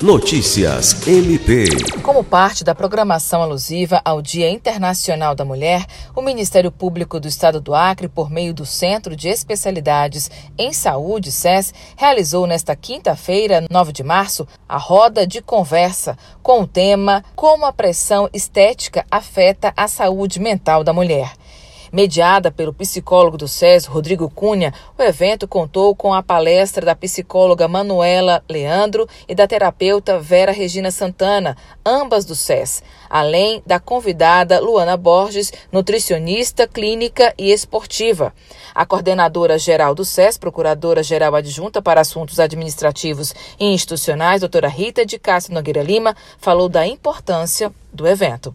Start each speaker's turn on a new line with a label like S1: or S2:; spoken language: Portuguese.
S1: Notícias MP.
S2: Como parte da programação alusiva ao Dia Internacional da Mulher, o Ministério Público do Estado do Acre, por meio do Centro de Especialidades em Saúde, SES, realizou nesta quinta-feira, 9 de março, a roda de conversa com o tema Como a pressão estética afeta a saúde mental da mulher. Mediada pelo psicólogo do SES, Rodrigo Cunha, o evento contou com a palestra da psicóloga Manuela Leandro e da terapeuta Vera Regina Santana, ambas do SES, além da convidada Luana Borges, nutricionista clínica e esportiva. A coordenadora geral do SES, procuradora-geral adjunta para assuntos administrativos e institucionais, doutora Rita de Castro Nogueira Lima, falou da importância do evento.